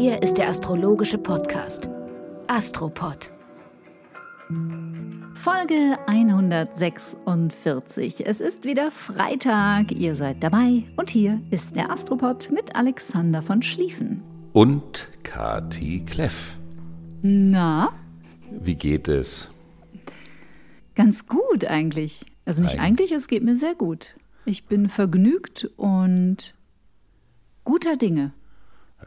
Hier ist der astrologische Podcast Astropod. Folge 146. Es ist wieder Freitag, ihr seid dabei und hier ist der Astropod mit Alexander von Schlieffen. Und Kati Kleff. Na? Wie geht es? Ganz gut eigentlich. Also nicht eigentlich, es geht mir sehr gut. Ich bin vergnügt und guter Dinge.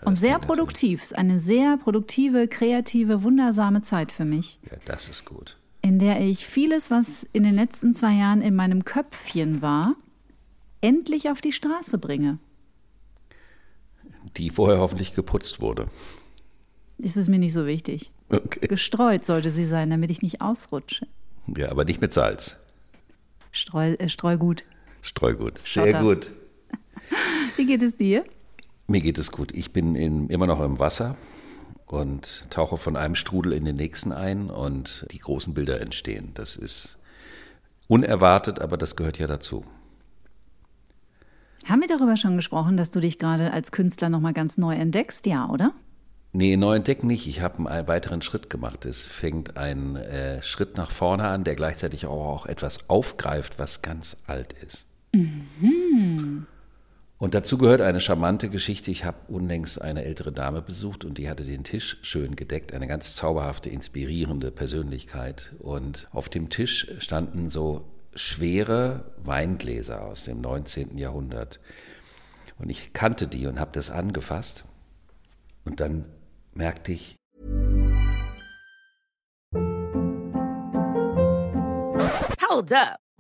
Und sehr produktiv. Ist eine sehr produktive, kreative, wundersame Zeit für mich. Ja, das ist gut. In der ich vieles, was in den letzten zwei Jahren in meinem Köpfchen war, endlich auf die Straße bringe. Die vorher hoffentlich geputzt wurde. Ist es mir nicht so wichtig. Okay. Gestreut sollte sie sein, damit ich nicht ausrutsche. Ja, aber nicht mit Salz. Streu, äh, Streugut. Streugut. Sehr Schotter. gut. Wie geht es dir? Mir geht es gut. Ich bin in, immer noch im Wasser und tauche von einem Strudel in den nächsten ein und die großen Bilder entstehen. Das ist unerwartet, aber das gehört ja dazu. Haben wir darüber schon gesprochen, dass du dich gerade als Künstler nochmal ganz neu entdeckst? Ja, oder? Nee, neu entdeckt nicht. Ich habe einen weiteren Schritt gemacht. Es fängt ein äh, Schritt nach vorne an, der gleichzeitig auch, auch etwas aufgreift, was ganz alt ist. Und dazu gehört eine charmante Geschichte. Ich habe unlängst eine ältere Dame besucht und die hatte den Tisch schön gedeckt. Eine ganz zauberhafte, inspirierende Persönlichkeit. Und auf dem Tisch standen so schwere Weingläser aus dem 19. Jahrhundert. Und ich kannte die und habe das angefasst. Und dann merkte ich, Hold up.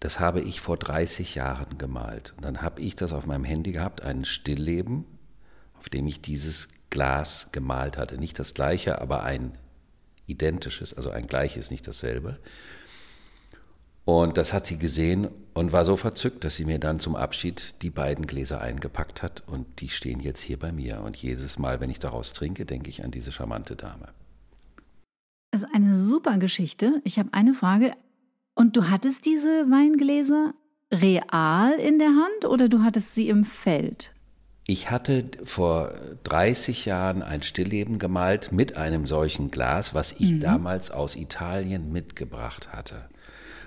das habe ich vor 30 Jahren gemalt. Und dann habe ich das auf meinem Handy gehabt, ein Stillleben, auf dem ich dieses Glas gemalt hatte. Nicht das gleiche, aber ein identisches, also ein gleiches, nicht dasselbe. Und das hat sie gesehen und war so verzückt, dass sie mir dann zum Abschied die beiden Gläser eingepackt hat und die stehen jetzt hier bei mir. Und jedes Mal, wenn ich daraus trinke, denke ich an diese charmante Dame. Das ist eine super Geschichte. Ich habe eine Frage. Und du hattest diese Weingläser real in der Hand oder du hattest sie im Feld? Ich hatte vor 30 Jahren ein Stillleben gemalt mit einem solchen Glas, was ich Mhm. damals aus Italien mitgebracht hatte.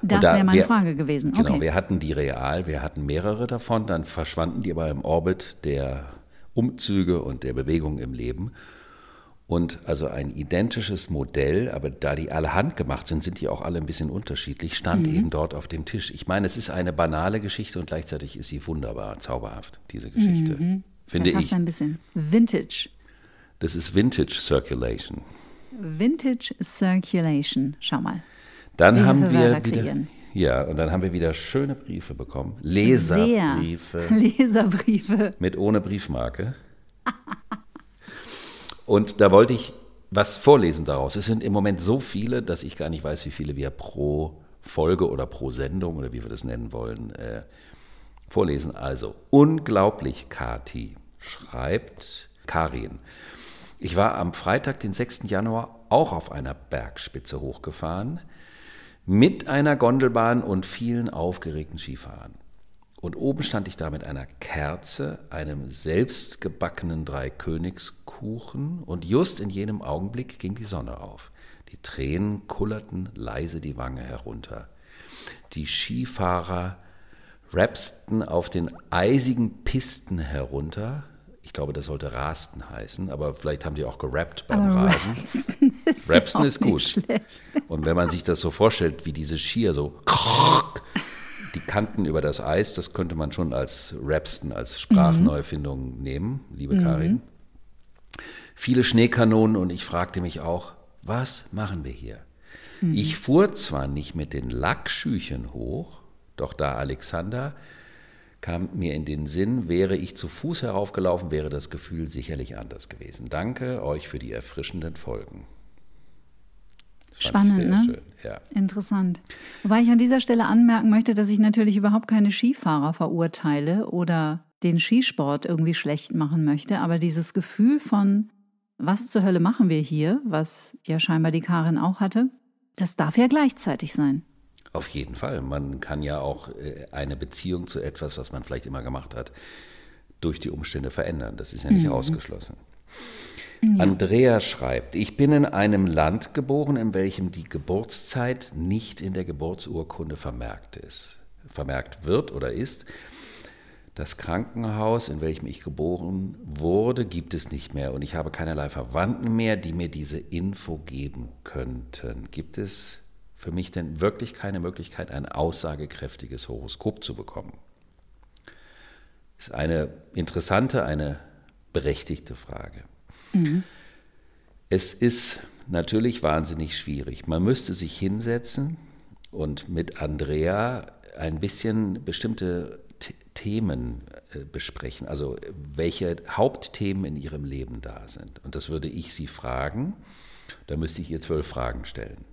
Das da wäre meine wir- Frage gewesen. Genau, Okay. wir hatten die real, wir hatten mehrere davon, dann verschwanden die aber im Orbit der Umzüge und der Bewegung im Leben. Und also ein identisches Modell, aber da die alle handgemacht sind, sind die auch alle ein bisschen unterschiedlich, stand Mhm. eben dort auf dem Tisch. Ich meine, es ist eine banale Geschichte und gleichzeitig ist sie wunderbar, zauberhaft, diese Geschichte. Finde ist ja fast ich. ein bisschen Vintage. Das ist Vintage Circulation. Vintage Circulation. Schau mal. Dann Schöne haben wir wieder, kreieren. ja, und dann haben wir wieder schöne Briefe bekommen. Leserbriefe. Sehr. Leserbriefe. mit ohne Briefmarke. Und da wollte ich was vorlesen daraus. Es sind im Moment so viele, dass ich gar nicht weiß, wie viele wir pro Folge oder pro Sendung oder wie wir das nennen wollen, äh, vorlesen. Also, unglaublich, Kati, schreibt Karin. Ich war am Freitag, den 6. Januar, auch auf einer Bergspitze hochgefahren, mit einer Gondelbahn und vielen aufgeregten Skifahrern. Und oben stand ich da mit einer Kerze, einem selbstgebackenen Dreikönigskuchen und just in jenem Augenblick ging die Sonne auf. Die Tränen kullerten leise die Wange herunter. Die Skifahrer rapsten auf den eisigen Pisten herunter. Ich glaube, das sollte Rasten heißen, aber vielleicht haben die auch gerappt beim Aber Rasen. Rapsen ist, auch ist gut. schlecht. Und wenn man sich das so vorstellt, wie diese Skier so die Kanten über das Eis, das könnte man schon als Rapsten, als Sprachneufindung nehmen, liebe Karin. Viele Schneekanonen und ich fragte mich auch, was machen wir hier? Ich fuhr zwar nicht mit den Lackschüchen hoch, doch da Alexander kam mir in den Sinn, wäre ich zu Fuß heraufgelaufen, wäre das Gefühl sicherlich anders gewesen. Danke euch für die erfrischenden Folgen. Spannend, ne? Schön. Ja. Interessant. Wobei ich an dieser Stelle anmerken möchte, dass ich natürlich überhaupt keine Skifahrer verurteile oder den Skisport irgendwie schlecht machen möchte, aber dieses Gefühl von, was zur Hölle machen wir hier, was ja scheinbar die Karin auch hatte, das darf ja gleichzeitig sein. Auf jeden Fall. Man kann ja auch äh, eine Beziehung zu etwas, was man vielleicht immer gemacht hat, durch die Umstände verändern. Das ist ja nicht mhm. ausgeschlossen. Ja. Andrea schreibt, ich bin in einem Land geboren, in welchem die Geburtszeit nicht in der Geburtsurkunde vermerkt ist, vermerkt wird oder ist. Das Krankenhaus, in welchem ich geboren wurde, gibt es nicht mehr und ich habe keinerlei Verwandten mehr, die mir diese Info geben könnten. Gibt es für mich denn wirklich keine Möglichkeit, ein aussagekräftiges Horoskop zu bekommen? Ist eine interessante, eine berechtigte Frage. Mhm. Es ist natürlich wahnsinnig schwierig. Man müsste sich hinsetzen und mit Andrea ein bisschen bestimmte Themen äh, besprechen, also welche Hauptthemen in ihrem Leben da sind. Und das würde ich sie fragen. Da müsste ich ihr zwölf Fragen stellen.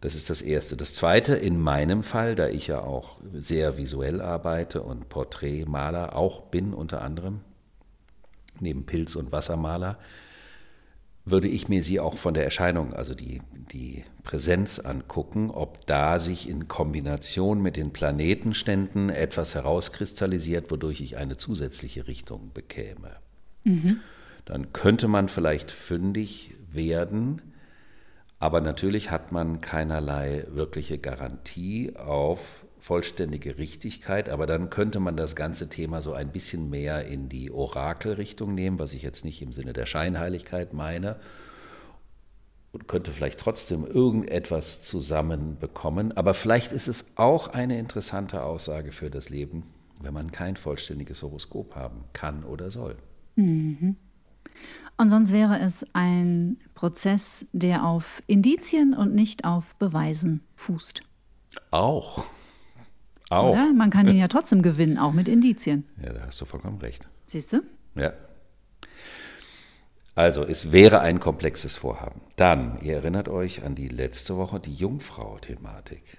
Das ist das Erste. Das Zweite, in meinem Fall, da ich ja auch sehr visuell arbeite und Porträtmaler auch bin unter anderem, neben Pilz- und Wassermaler, würde ich mir sie auch von der Erscheinung, also die, die Präsenz angucken, ob da sich in Kombination mit den Planetenständen etwas herauskristallisiert, wodurch ich eine zusätzliche Richtung bekäme. Mhm. Dann könnte man vielleicht fündig werden, aber natürlich hat man keinerlei wirkliche Garantie auf vollständige Richtigkeit, aber dann könnte man das ganze Thema so ein bisschen mehr in die Orakelrichtung nehmen, was ich jetzt nicht im Sinne der Scheinheiligkeit meine, und könnte vielleicht trotzdem irgendetwas zusammenbekommen. Aber vielleicht ist es auch eine interessante Aussage für das Leben, wenn man kein vollständiges Horoskop haben kann oder soll. Mhm. Und sonst wäre es ein Prozess, der auf Indizien und nicht auf Beweisen fußt. Auch. Auch. Oder? Man kann ihn ja trotzdem gewinnen, auch mit Indizien. Ja, da hast du vollkommen recht. Siehst du? Ja. Also, es wäre ein komplexes Vorhaben. Dann, ihr erinnert euch an die letzte Woche, die Jungfrau-Thematik.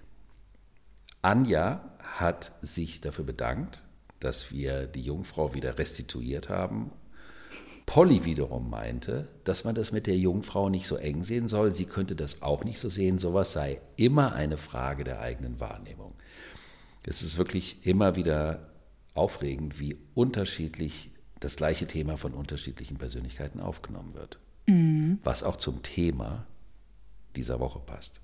Anja hat sich dafür bedankt, dass wir die Jungfrau wieder restituiert haben. Polly wiederum meinte, dass man das mit der Jungfrau nicht so eng sehen soll. Sie könnte das auch nicht so sehen. Sowas sei immer eine Frage der eigenen Wahrnehmung. Es ist wirklich immer wieder aufregend, wie unterschiedlich das gleiche Thema von unterschiedlichen Persönlichkeiten aufgenommen wird. Mhm. Was auch zum Thema dieser Woche passt.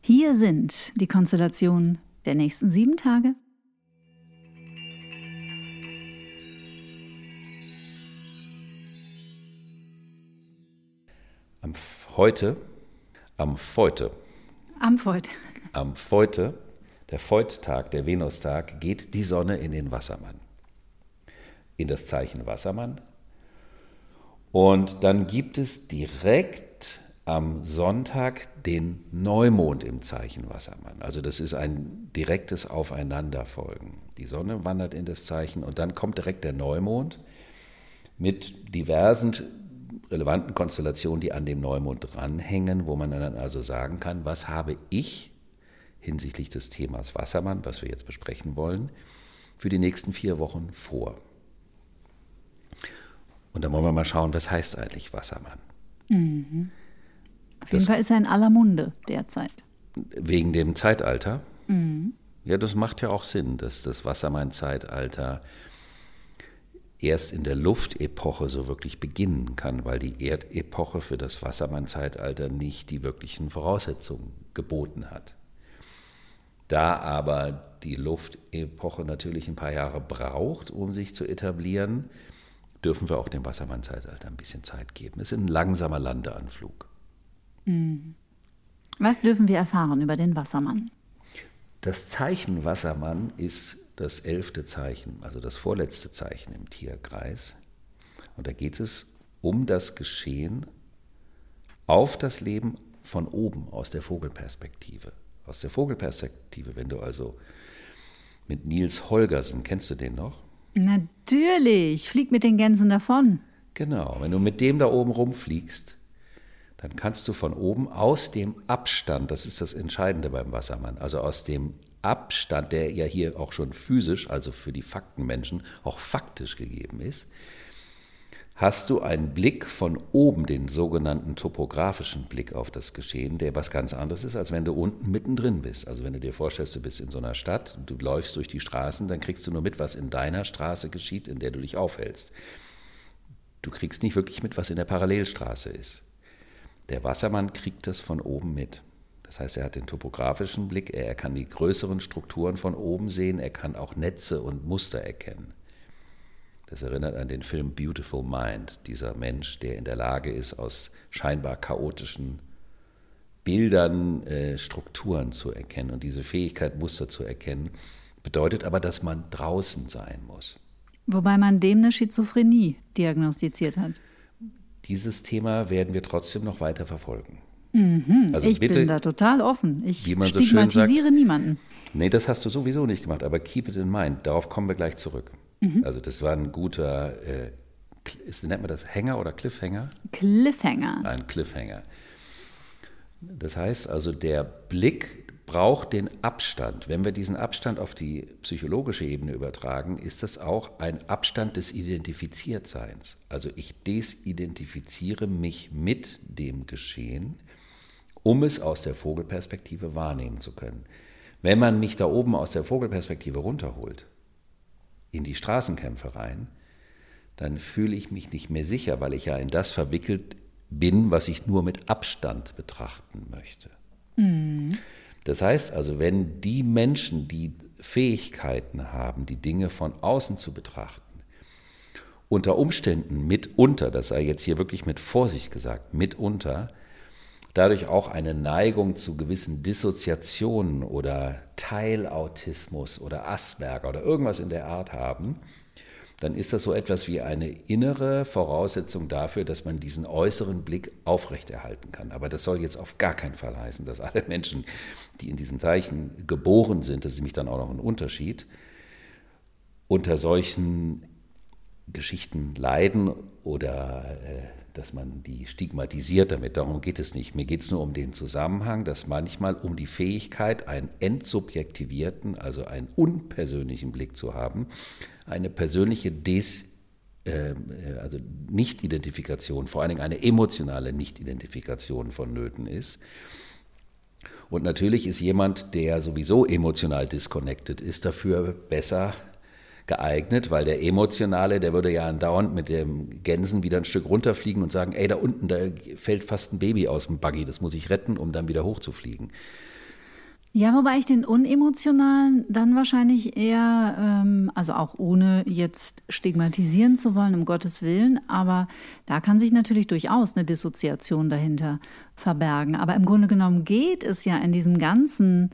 Hier sind die Konstellationen der nächsten sieben Tage. Am heute, am Feute. Am Feute. Am Feute der Voigt-Tag, der Venustag, geht die Sonne in den Wassermann, in das Zeichen Wassermann. Und dann gibt es direkt am Sonntag den Neumond im Zeichen Wassermann. Also das ist ein direktes Aufeinanderfolgen. Die Sonne wandert in das Zeichen und dann kommt direkt der Neumond mit diversen relevanten Konstellationen, die an dem Neumond dranhängen, wo man dann also sagen kann, was habe ich hinsichtlich des Themas Wassermann, was wir jetzt besprechen wollen, für die nächsten vier Wochen vor. Und dann wollen wir mal schauen, was heißt eigentlich Wassermann. Mhm. Auf jeden das, Fall ist er in aller Munde derzeit. Wegen dem Zeitalter? Mhm. Ja, das macht ja auch Sinn, dass das Wassermann-Zeitalter erst in der Luftepoche so wirklich beginnen kann, weil die Erdepoche für das Wassermann-Zeitalter nicht die wirklichen Voraussetzungen geboten hat. Da aber die Luftepoche natürlich ein paar Jahre braucht, um sich zu etablieren, dürfen wir auch dem Wassermann-Zeitalter ein bisschen Zeit geben. Es ist ein langsamer Landeanflug. Mhm. Was dürfen wir erfahren über den Wassermann? Das Zeichen Wassermann ist das elfte Zeichen, also das vorletzte Zeichen im Tierkreis. Und da geht es um das Geschehen auf das Leben von oben, aus der Vogelperspektive aus der Vogelperspektive. Wenn du also mit Nils Holgersen. Kennst du den noch? Natürlich, flieg mit den Gänsen davon. Genau, wenn du mit dem da oben rumfliegst, dann kannst du von oben aus dem Abstand, das ist das Entscheidende beim Wassermann, also aus dem Abstand, der ja hier auch schon physisch, also für die Faktenmenschen, auch faktisch gegeben ist, hast du einen Blick von oben, den sogenannten topografischen Blick auf das Geschehen, der was ganz anderes ist, als wenn du unten mittendrin bist. Also wenn du dir vorstellst, du bist in so einer Stadt, du läufst durch die Straßen, dann kriegst du nur mit, was in deiner Straße geschieht, in der du dich aufhältst. Du kriegst nicht wirklich mit, was in der Parallelstraße ist. Der Wassermann kriegt das von oben mit. Das heißt, er hat den topografischen Blick, er kann die größeren Strukturen von oben sehen, er kann auch Netze und Muster erkennen. Das erinnert an den Film Beautiful Mind, dieser Mensch, der in der Lage ist, aus scheinbar chaotischen Bildern äh, Strukturen zu erkennen. Und diese Fähigkeit, Muster zu erkennen, bedeutet aber, dass man draußen sein muss. Wobei man dem eine Schizophrenie diagnostiziert hat. Dieses Thema werden wir trotzdem noch weiter verfolgen. Mhm, also ich bitte, bin da total offen. Ich stigmatisiere so sagt, niemanden. Nee, das hast du sowieso nicht gemacht, aber keep it in mind. Darauf kommen wir gleich zurück. Mhm. Also das war ein guter, äh, ist, nennt man das Hänger oder Cliffhanger? Cliffhanger. Ein Cliffhanger. Das heißt also, der Blick braucht den Abstand. Wenn wir diesen Abstand auf die psychologische Ebene übertragen, ist das auch ein Abstand des Identifiziertseins. Also ich desidentifiziere mich mit dem Geschehen, um es aus der Vogelperspektive wahrnehmen zu können. Wenn man mich da oben aus der Vogelperspektive runterholt, in die Straßenkämpfe rein, dann fühle ich mich nicht mehr sicher, weil ich ja in das verwickelt bin, was ich nur mit Abstand betrachten möchte. Mhm. Das heißt also, wenn die Menschen, die Fähigkeiten haben, die Dinge von außen zu betrachten, unter Umständen mitunter, das sei jetzt hier wirklich mit Vorsicht gesagt, mitunter, dadurch auch eine Neigung zu gewissen Dissoziationen oder Teilautismus oder Asperger oder irgendwas in der Art haben, dann ist das so etwas wie eine innere Voraussetzung dafür, dass man diesen äußeren Blick aufrechterhalten kann. Aber das soll jetzt auf gar keinen Fall heißen, dass alle Menschen, die in diesem Zeichen geboren sind, das ist nämlich dann auch noch ein Unterschied, unter solchen Geschichten leiden oder äh, dass man die stigmatisiert damit. Darum geht es nicht. Mir geht es nur um den Zusammenhang, dass manchmal um die Fähigkeit, einen entsubjektivierten, also einen unpersönlichen Blick zu haben, eine persönliche Des, äh, also Nicht-Identifikation, vor allen Dingen eine emotionale Nicht-Identifikation vonnöten ist. Und natürlich ist jemand, der sowieso emotional disconnected ist, dafür besser geeignet, weil der Emotionale, der würde ja andauernd mit dem Gänsen wieder ein Stück runterfliegen und sagen, ey, da unten, da fällt fast ein Baby aus dem Buggy, das muss ich retten, um dann wieder hochzufliegen. Ja, wobei ich den Unemotionalen dann wahrscheinlich eher, ähm, also auch ohne jetzt stigmatisieren zu wollen, um Gottes Willen, aber da kann sich natürlich durchaus eine Dissoziation dahinter verbergen. Aber im Grunde genommen geht es ja in diesem ganzen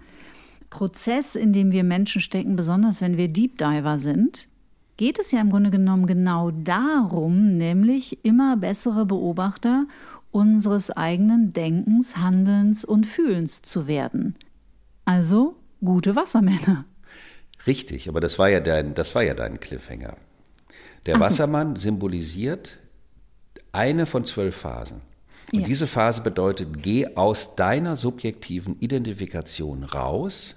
Prozess, in dem wir Menschen stecken, besonders wenn wir Deep Diver sind, geht es ja im Grunde genommen genau darum, nämlich immer bessere Beobachter unseres eigenen Denkens, Handelns und Fühlens zu werden. Also gute Wassermänner. Richtig, aber das war ja dein, das war ja dein Cliffhanger. Der so. Wassermann symbolisiert eine von zwölf Phasen. Und ja. diese Phase bedeutet, geh aus deiner subjektiven Identifikation raus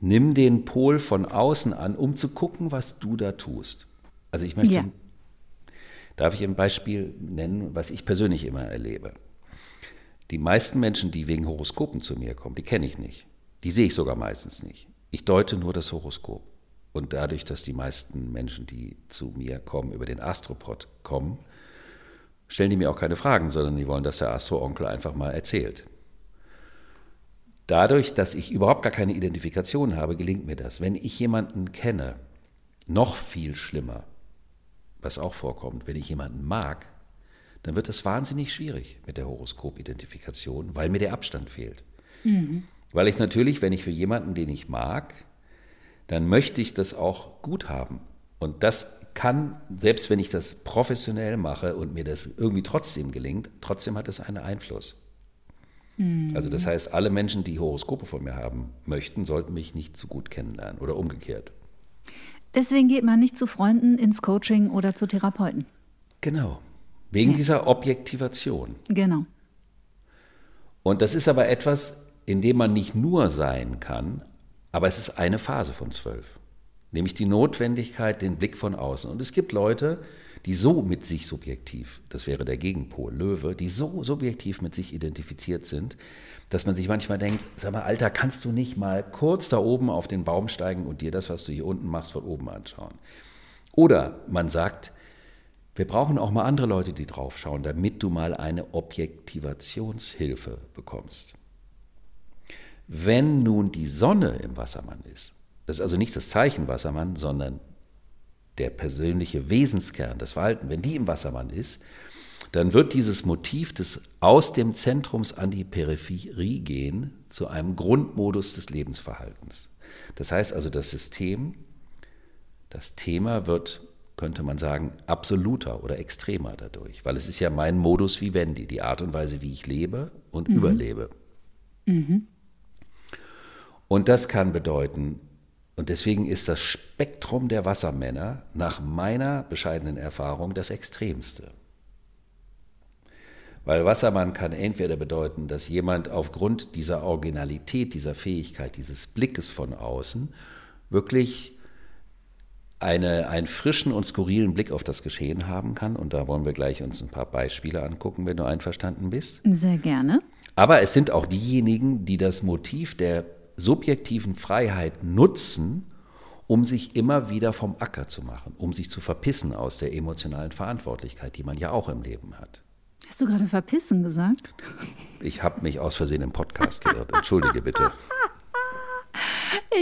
nimm den Pol von außen an, um zu gucken, was du da tust. Also ich möchte, ja. darf ich ein Beispiel nennen, was ich persönlich immer erlebe. Die meisten Menschen, die wegen Horoskopen zu mir kommen, die kenne ich nicht. Die sehe ich sogar meistens nicht. Ich deute nur das Horoskop. Und dadurch, dass die meisten Menschen, die zu mir kommen, über den Astropod kommen, stellen die mir auch keine Fragen, sondern die wollen, dass der Astro-Onkel einfach mal erzählt. Dadurch, dass ich überhaupt gar keine Identifikation habe, gelingt mir das. Wenn ich jemanden kenne, noch viel schlimmer, was auch vorkommt, wenn ich jemanden mag, dann wird es wahnsinnig schwierig mit der Horoskop-Identifikation, weil mir der Abstand fehlt. Mhm. Weil ich natürlich, wenn ich für jemanden, den ich mag, dann möchte ich das auch gut haben. Und das kann, selbst wenn ich das professionell mache und mir das irgendwie trotzdem gelingt, trotzdem hat es einen Einfluss. Mhm. Also das heißt, alle Menschen, die Horoskope von mir haben möchten, sollten mich nicht zu gut kennenlernen oder umgekehrt. Deswegen geht man nicht zu Freunden ins Coaching oder zu Therapeuten. Genau. Wegen ja. dieser Objektivation. Genau. Und das ist aber etwas, in dem man nicht nur sein kann, aber es ist eine Phase von zwölf. Nämlich die Notwendigkeit, den Blick von außen. Und es gibt Leute, die so mit sich subjektiv, das wäre der Gegenpol, Löwe, die so subjektiv mit sich identifiziert sind, dass man sich manchmal denkt, sag mal, Alter, kannst du nicht mal kurz da oben auf den Baum steigen und dir das, was du hier unten machst, von oben anschauen? Oder man sagt, wir brauchen auch mal andere Leute, die drauf schauen, damit du mal eine Objektivationshilfe bekommst. Wenn nun die Sonne im Wassermann ist, das ist also nicht das Zeichen Wassermann, sondern der persönliche Wesenskern, das Verhalten, wenn die im Wassermann ist, dann wird dieses Motiv des aus dem Zentrums an die Peripherie gehen zu einem Grundmodus des Lebensverhaltens. Das heißt also, das System, das Thema wird, könnte man sagen, absoluter oder extremer dadurch, weil es ist ja mein Modus vivendi, die Art und Weise, wie ich lebe und mhm. überlebe. Mhm. Und das kann bedeuten, und deswegen ist das Spektrum der Wassermänner nach meiner bescheidenen Erfahrung das extremste. Weil Wassermann kann entweder bedeuten, dass jemand aufgrund dieser Originalität, dieser Fähigkeit, dieses Blickes von außen wirklich eine, einen frischen und skurrilen Blick auf das Geschehen haben kann. Und da wollen wir gleich uns ein paar Beispiele angucken, wenn du einverstanden bist. Sehr gerne. Aber es sind auch diejenigen, die das Motiv der subjektiven Freiheit nutzen, um sich immer wieder vom Acker zu machen, um sich zu verpissen aus der emotionalen Verantwortlichkeit, die man ja auch im Leben hat. Hast du gerade verpissen gesagt? Ich habe mich aus Versehen im Podcast geirrt. Entschuldige bitte.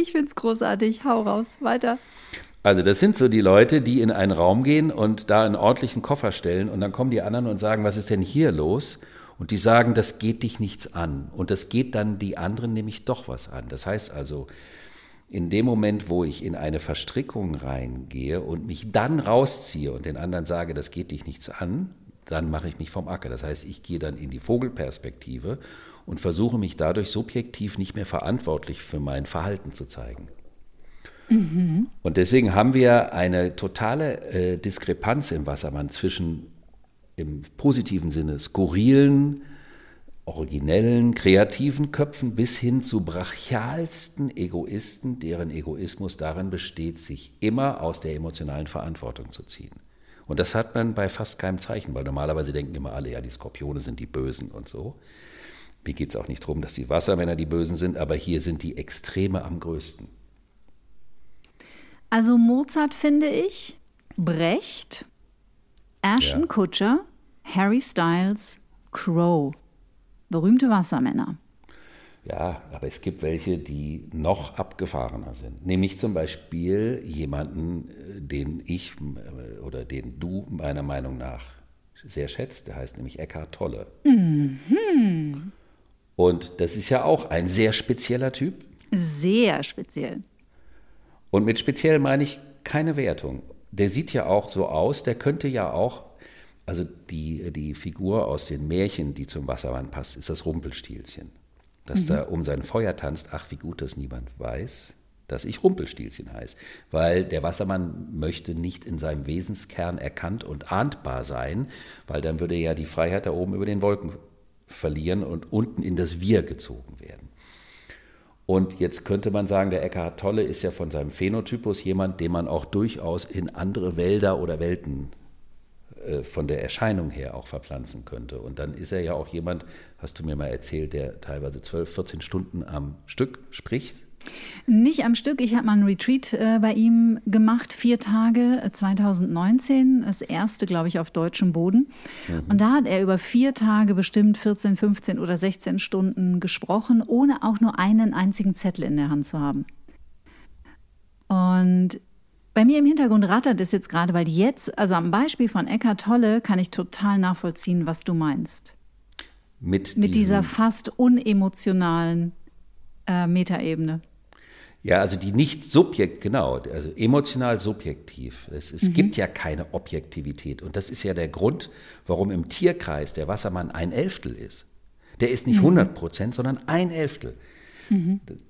Ich finde es großartig. Hau raus. Weiter. Also das sind so die Leute, die in einen Raum gehen und da einen ordentlichen Koffer stellen und dann kommen die anderen und sagen, was ist denn hier los? Und die sagen, das geht dich nichts an. Und das geht dann die anderen nämlich doch was an. Das heißt also, in dem Moment, wo ich in eine Verstrickung reingehe und mich dann rausziehe und den anderen sage, das geht dich nichts an, dann mache ich mich vom Acker. Das heißt, ich gehe dann in die Vogelperspektive und versuche mich dadurch subjektiv nicht mehr verantwortlich für mein Verhalten zu zeigen. Mhm. Und deswegen haben wir eine totale äh, Diskrepanz im Wassermann zwischen im positiven Sinne skurrilen, originellen, kreativen Köpfen bis hin zu brachialsten Egoisten, deren Egoismus darin besteht, sich immer aus der emotionalen Verantwortung zu ziehen. Und das hat man bei fast keinem Zeichen, weil normalerweise denken immer alle, ja, die Skorpione sind die Bösen und so. Mir geht es auch nicht darum, dass die Wassermänner die Bösen sind, aber hier sind die Extreme am größten. Also Mozart finde ich, Brecht, Ashton ja. Kutcher, Harry Styles, Crow. Berühmte Wassermänner. Ja, aber es gibt welche, die noch abgefahrener sind. Nämlich zum Beispiel jemanden, äh, den ich äh, oder den du meiner Meinung nach sehr schätzt. Der heißt nämlich Eckhart Tolle. Mhm. Und das ist ja auch ein sehr spezieller Typ. Sehr speziell. Und mit speziell meine ich keine Wertung. Der sieht ja auch so aus, der könnte ja auch, also die, die Figur aus den Märchen, die zum Wassermann passt, ist das Rumpelstilzchen. Dass mhm. er um sein Feuer tanzt, ach wie gut, dass niemand weiß, dass ich Rumpelstilzchen heiße. Weil der Wassermann möchte nicht in seinem Wesenskern erkannt und ahndbar sein, weil dann würde er ja die Freiheit da oben über den Wolken verlieren und unten in das Wir gezogen werden. Und jetzt könnte man sagen, der Eckhard Tolle ist ja von seinem Phänotypus jemand, den man auch durchaus in andere Wälder oder Welten äh, von der Erscheinung her auch verpflanzen könnte. Und dann ist er ja auch jemand, hast du mir mal erzählt, der teilweise 12, 14 Stunden am Stück spricht. Nicht am Stück. Ich habe mal einen Retreat äh, bei ihm gemacht, vier Tage 2019, äh, das erste, glaube ich, auf deutschem Boden. Mhm. Und da hat er über vier Tage bestimmt 14, 15 oder 16 Stunden gesprochen, ohne auch nur einen einzigen Zettel in der Hand zu haben. Und bei mir im Hintergrund rattert es jetzt gerade, weil jetzt, also am Beispiel von Eckhart Tolle, kann ich total nachvollziehen, was du meinst. Mit, Mit dieser fast unemotionalen äh, Metaebene. Ja, also die nicht subjekt, genau, also emotional subjektiv. Es, es mhm. gibt ja keine Objektivität. Und das ist ja der Grund, warum im Tierkreis der Wassermann ein Elftel ist. Der ist nicht 100 Prozent, sondern ein Elftel.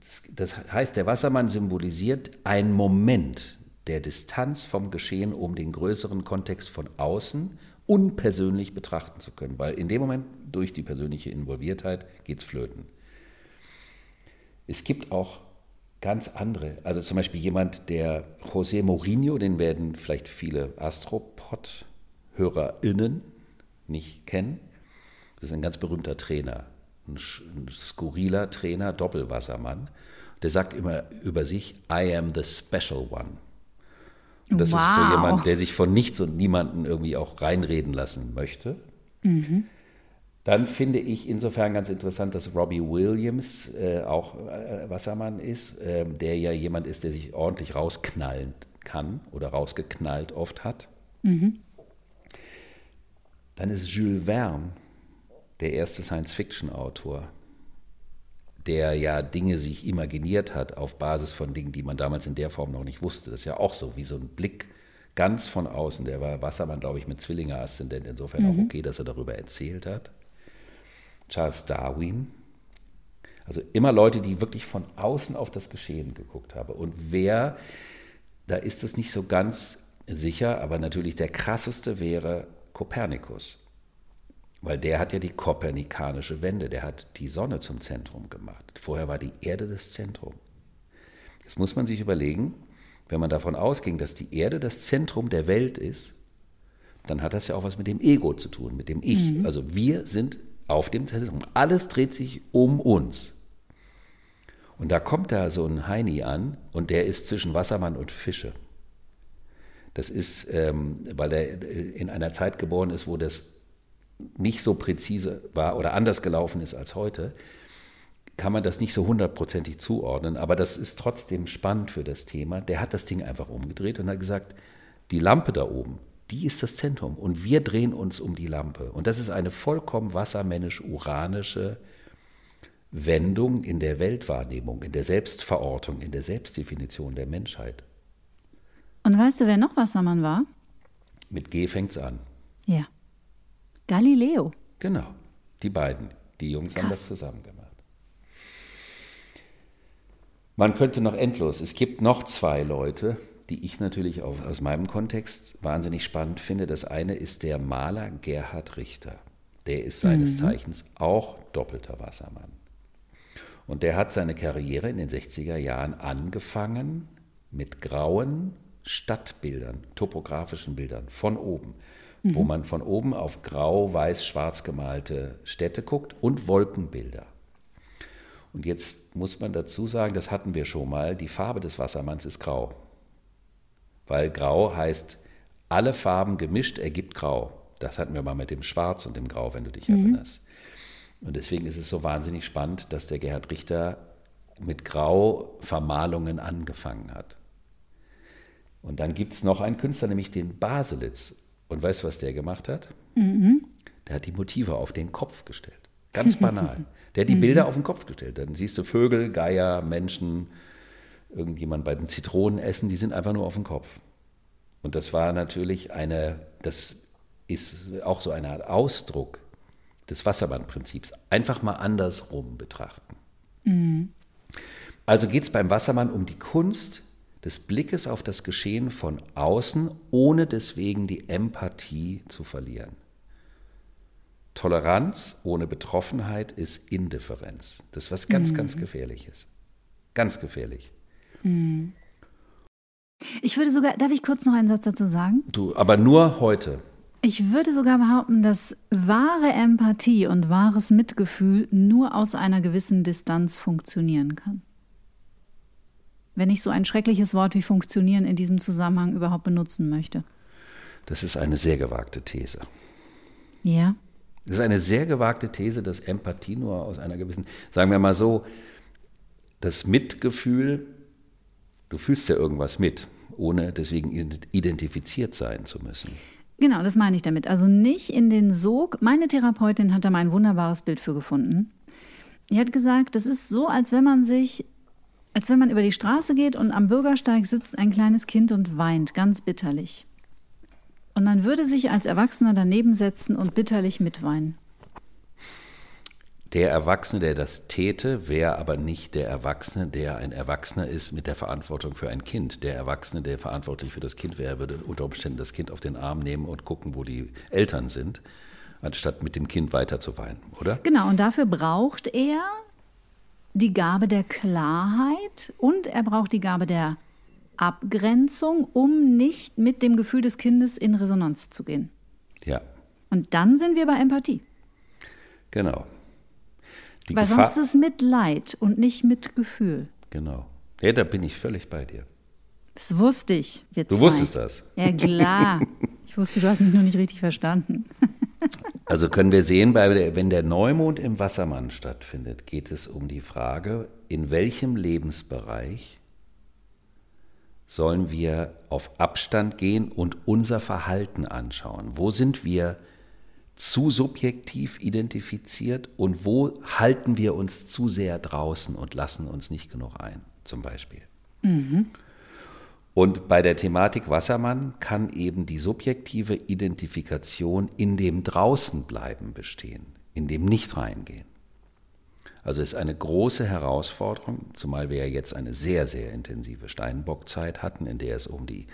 Das, das heißt, der Wassermann symbolisiert einen Moment der Distanz vom Geschehen, um den größeren Kontext von außen unpersönlich betrachten zu können. Weil in dem Moment, durch die persönliche Involviertheit, geht es flöten. Es gibt auch ganz andere, also zum Beispiel jemand, der José Mourinho, den werden vielleicht viele Astropod-HörerInnen nicht kennen. Das ist ein ganz berühmter Trainer, ein, ein skurriler Trainer, Doppelwassermann. Der sagt immer über sich, I am the special one. Und das wow. ist so jemand, der sich von nichts und niemanden irgendwie auch reinreden lassen möchte. Mhm. Dann finde ich insofern ganz interessant, dass Robbie Williams äh, auch äh, Wassermann ist, äh, der ja jemand ist, der sich ordentlich rausknallen kann oder rausgeknallt oft hat. Mhm. Dann ist Jules Verne der erste Science-Fiction-Autor, der ja Dinge sich imaginiert hat auf Basis von Dingen, die man damals in der Form noch nicht wusste. Das ist ja auch so, wie so ein Blick ganz von außen. Der war Wassermann, glaube ich, mit Zwillinger-Aszendent, insofern mhm. auch okay, dass er darüber erzählt hat. Charles Darwin. Also immer Leute, die wirklich von außen auf das Geschehen geguckt haben. Und wer, da ist es nicht so ganz sicher, aber natürlich der krasseste wäre Kopernikus. Weil der hat ja die kopernikanische Wende, der hat die Sonne zum Zentrum gemacht. Vorher war die Erde das Zentrum. Das muss man sich überlegen, wenn man davon ausging, dass die Erde das Zentrum der Welt ist, dann hat das ja auch was mit dem Ego zu tun, mit dem Ich. Mhm. Also wir sind auf dem Zentrum. Alles dreht sich um uns. Und da kommt da so ein Heini an und der ist zwischen Wassermann und Fische. Das ist, ähm, weil er in einer Zeit geboren ist, wo das nicht so präzise war oder anders gelaufen ist als heute, kann man das nicht so hundertprozentig zuordnen, aber das ist trotzdem spannend für das Thema. Der hat das Ding einfach umgedreht und hat gesagt, die Lampe da oben, die ist das Zentrum und wir drehen uns um die Lampe. Und das ist eine vollkommen wassermännisch-uranische Wendung in der Weltwahrnehmung, in der Selbstverortung, in der Selbstdefinition der Menschheit. Und weißt du, wer noch Wassermann war? Mit G fängt's an. Ja. Galileo. Genau, die beiden. Die Jungs Krass. haben das zusammen gemacht. Man könnte noch endlos. Es gibt noch zwei Leute, die ich natürlich auch aus meinem Kontext wahnsinnig spannend finde. Das eine ist der Maler Gerhard Richter. Der ist seines mhm. Zeichens auch doppelter Wassermann. Und der hat seine Karriere in den 60er Jahren angefangen mit grauen Stadtbildern, topografischen Bildern von oben mhm. wo man von oben auf grau, weiß, schwarz gemalte Städte guckt und Wolkenbilder. Und jetzt muss man dazu sagen, das hatten wir schon mal, die Farbe des Wassermanns ist grau. Weil grau heißt, alle Farben gemischt ergibt grau. Das hatten wir mal mit dem Schwarz und dem Grau, wenn du dich mhm. erinnerst. Und deswegen ist es so wahnsinnig spannend, dass der Gerhard Richter mit Grauvermalungen angefangen hat. Und dann gibt es noch einen Künstler, nämlich den Baselitz. Und weißt du, was der gemacht hat? Mhm. Der hat die Motive auf den Kopf gestellt. Ganz banal. Der hat die mhm. Bilder auf den Kopf gestellt. Dann siehst du Vögel, Geier, Menschen, irgendjemand bei den Zitronen essen, die sind einfach nur auf dem Kopf. Und das war natürlich eine, das ist auch so eine Art Ausdruck des Wasserbandprinzips. Einfach mal andersrum betrachten. Mhm. Also geht es beim Wassermann um die Kunst, des Blickes auf das Geschehen von außen, ohne deswegen die Empathie zu verlieren. Toleranz ohne Betroffenheit ist Indifferenz. Das ist was ganz, mhm. ganz Gefährliches. Ganz gefährlich. Ich würde sogar, darf ich kurz noch einen Satz dazu sagen? Du, aber nur heute. Ich würde sogar behaupten, dass wahre Empathie und wahres Mitgefühl nur aus einer gewissen Distanz funktionieren kann wenn ich so ein schreckliches Wort wie funktionieren in diesem Zusammenhang überhaupt benutzen möchte. Das ist eine sehr gewagte These. Ja. Das ist eine sehr gewagte These, dass Empathie nur aus einer gewissen, sagen wir mal so, das Mitgefühl, du fühlst ja irgendwas mit, ohne deswegen identifiziert sein zu müssen. Genau, das meine ich damit. Also nicht in den Sog. Meine Therapeutin hat da mal ein wunderbares Bild für gefunden. Die hat gesagt, das ist so, als wenn man sich als wenn man über die Straße geht und am Bürgersteig sitzt ein kleines Kind und weint, ganz bitterlich. Und man würde sich als Erwachsener daneben setzen und bitterlich mitweinen. Der Erwachsene, der das täte, wäre aber nicht der Erwachsene, der ein Erwachsener ist mit der Verantwortung für ein Kind. Der Erwachsene, der verantwortlich für das Kind wäre, würde unter Umständen das Kind auf den Arm nehmen und gucken, wo die Eltern sind, anstatt mit dem Kind weiter zu weinen, oder? Genau, und dafür braucht er die Gabe der Klarheit und er braucht die Gabe der Abgrenzung, um nicht mit dem Gefühl des Kindes in Resonanz zu gehen. Ja. Und dann sind wir bei Empathie. Genau. Die Weil Gefahr, sonst ist es Mitleid und nicht Mitgefühl. Genau. Ja, da bin ich völlig bei dir. Das wusste ich. Wir du zwei. wusstest das. Ja, klar. Ich wusste, du hast mich nur nicht richtig verstanden. also können wir sehen, wenn der Neumond im Wassermann stattfindet, geht es um die Frage, in welchem Lebensbereich sollen wir auf Abstand gehen und unser Verhalten anschauen. Wo sind wir zu subjektiv identifiziert und wo halten wir uns zu sehr draußen und lassen uns nicht genug ein, zum Beispiel. Mhm. Und bei der Thematik Wassermann kann eben die subjektive Identifikation in dem Draußenbleiben bestehen, in dem Nicht-Reingehen. Also ist eine große Herausforderung, zumal wir ja jetzt eine sehr, sehr intensive Steinbockzeit hatten, in der es um die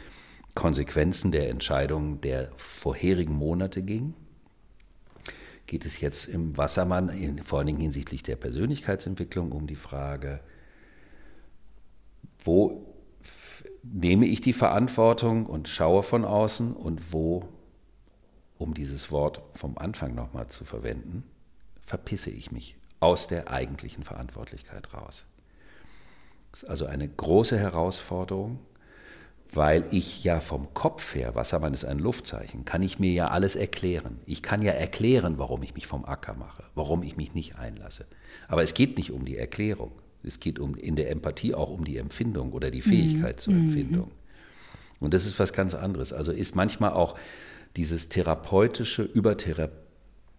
Konsequenzen der Entscheidungen der vorherigen Monate ging geht es jetzt im Wassermann, vor allen Dingen hinsichtlich der Persönlichkeitsentwicklung, um die Frage, wo nehme ich die Verantwortung und schaue von außen und wo, um dieses Wort vom Anfang nochmal zu verwenden, verpisse ich mich aus der eigentlichen Verantwortlichkeit raus. Das ist also eine große Herausforderung, weil ich ja vom Kopf her, Wassermann ist ein Luftzeichen, kann ich mir ja alles erklären. Ich kann ja erklären, warum ich mich vom Acker mache, warum ich mich nicht einlasse. Aber es geht nicht um die Erklärung. Es geht um, in der Empathie auch um die Empfindung oder die Fähigkeit mhm. zur Empfindung. Und das ist was ganz anderes. Also ist manchmal auch dieses therapeutische, übertherapeutische,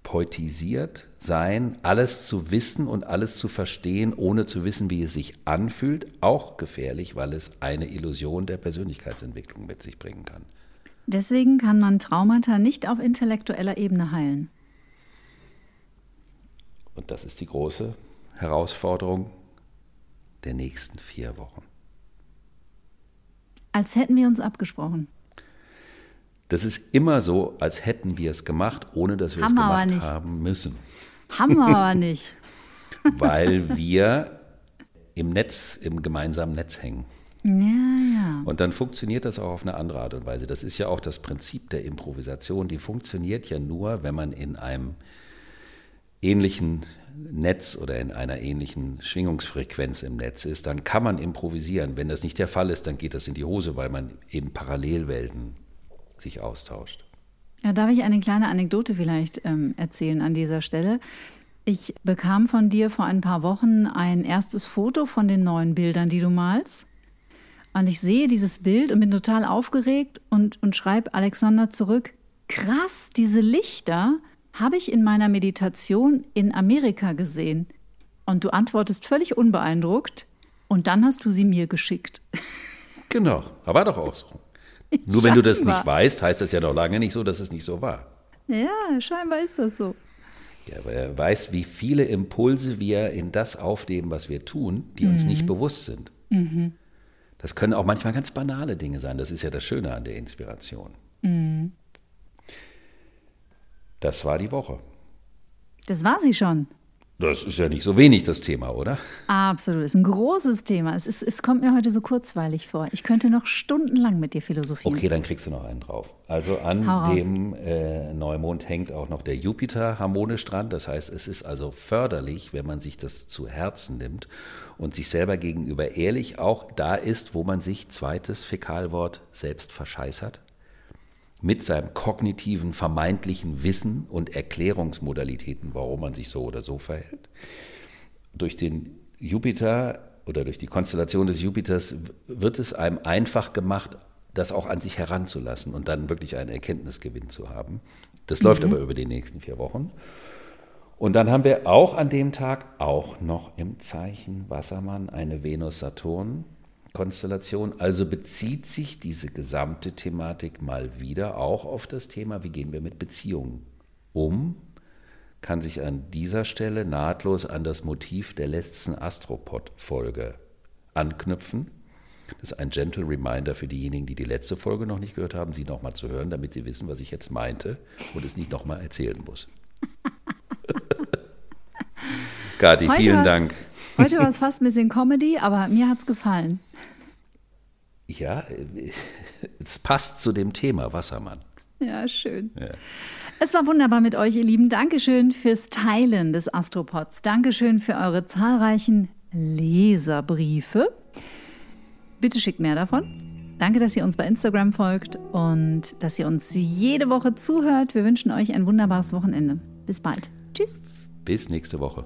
poetisiert sein, alles zu wissen und alles zu verstehen, ohne zu wissen, wie es sich anfühlt, auch gefährlich, weil es eine Illusion der Persönlichkeitsentwicklung mit sich bringen kann. Deswegen kann man Traumata nicht auf intellektueller Ebene heilen. Und das ist die große Herausforderung der nächsten vier Wochen. Als hätten wir uns abgesprochen. Das ist immer so, als hätten wir es gemacht, ohne dass wir haben es gemacht haben müssen. Haben wir aber nicht. Weil wir im Netz, im gemeinsamen Netz hängen. Ja, ja. Und dann funktioniert das auch auf eine andere Art und Weise. Das ist ja auch das Prinzip der Improvisation. Die funktioniert ja nur, wenn man in einem ähnlichen Netz oder in einer ähnlichen Schwingungsfrequenz im Netz ist, dann kann man improvisieren. Wenn das nicht der Fall ist, dann geht das in die Hose, weil man eben Parallelwelten sich austauscht. Ja, darf ich eine kleine Anekdote vielleicht ähm, erzählen an dieser Stelle? Ich bekam von dir vor ein paar Wochen ein erstes Foto von den neuen Bildern, die du malst. Und ich sehe dieses Bild und bin total aufgeregt und, und schreibe Alexander zurück, krass, diese Lichter habe ich in meiner Meditation in Amerika gesehen. Und du antwortest völlig unbeeindruckt und dann hast du sie mir geschickt. Genau, aber war doch auch so. Nur wenn du das nicht weißt, heißt das ja noch lange nicht so, dass es nicht so war. Ja, scheinbar ist das so. Ja, aber er weiß, wie viele Impulse wir in das aufnehmen, was wir tun, die uns mhm. nicht bewusst sind. Mhm. Das können auch manchmal ganz banale Dinge sein. Das ist ja das Schöne an der Inspiration. Mhm. Das war die Woche. Das war sie schon. Das ist ja nicht so wenig das Thema, oder? Absolut, das ist ein großes Thema. Es, ist, es kommt mir heute so kurzweilig vor. Ich könnte noch stundenlang mit dir philosophieren. Okay, dann kriegst du noch einen drauf. Also an dem äh, Neumond hängt auch noch der Jupiter harmonisch dran. Das heißt, es ist also förderlich, wenn man sich das zu Herzen nimmt und sich selber gegenüber ehrlich auch da ist, wo man sich, zweites Fäkalwort, selbst verscheißert mit seinem kognitiven, vermeintlichen Wissen und Erklärungsmodalitäten, warum man sich so oder so verhält. Durch den Jupiter oder durch die Konstellation des Jupiters wird es einem einfach gemacht, das auch an sich heranzulassen und dann wirklich einen Erkenntnisgewinn zu haben. Das mhm. läuft aber über die nächsten vier Wochen. Und dann haben wir auch an dem Tag, auch noch im Zeichen Wassermann, eine Venus-Saturn, Konstellation. Also bezieht sich diese gesamte Thematik mal wieder auch auf das Thema, wie gehen wir mit Beziehungen um, kann sich an dieser Stelle nahtlos an das Motiv der letzten Astropod-Folge anknüpfen. Das ist ein gentle Reminder für diejenigen, die die letzte Folge noch nicht gehört haben, sie nochmal zu hören, damit sie wissen, was ich jetzt meinte und es nicht nochmal erzählen muss. Kathi, vielen Dank. Heute war es fast ein bisschen Comedy, aber mir hat es gefallen. Ja, es passt zu dem Thema Wassermann. Ja, schön. Ja. Es war wunderbar mit euch, ihr Lieben. Dankeschön fürs Teilen des Astropods. Dankeschön für eure zahlreichen Leserbriefe. Bitte schickt mehr davon. Danke, dass ihr uns bei Instagram folgt und dass ihr uns jede Woche zuhört. Wir wünschen euch ein wunderbares Wochenende. Bis bald. Tschüss. Bis nächste Woche.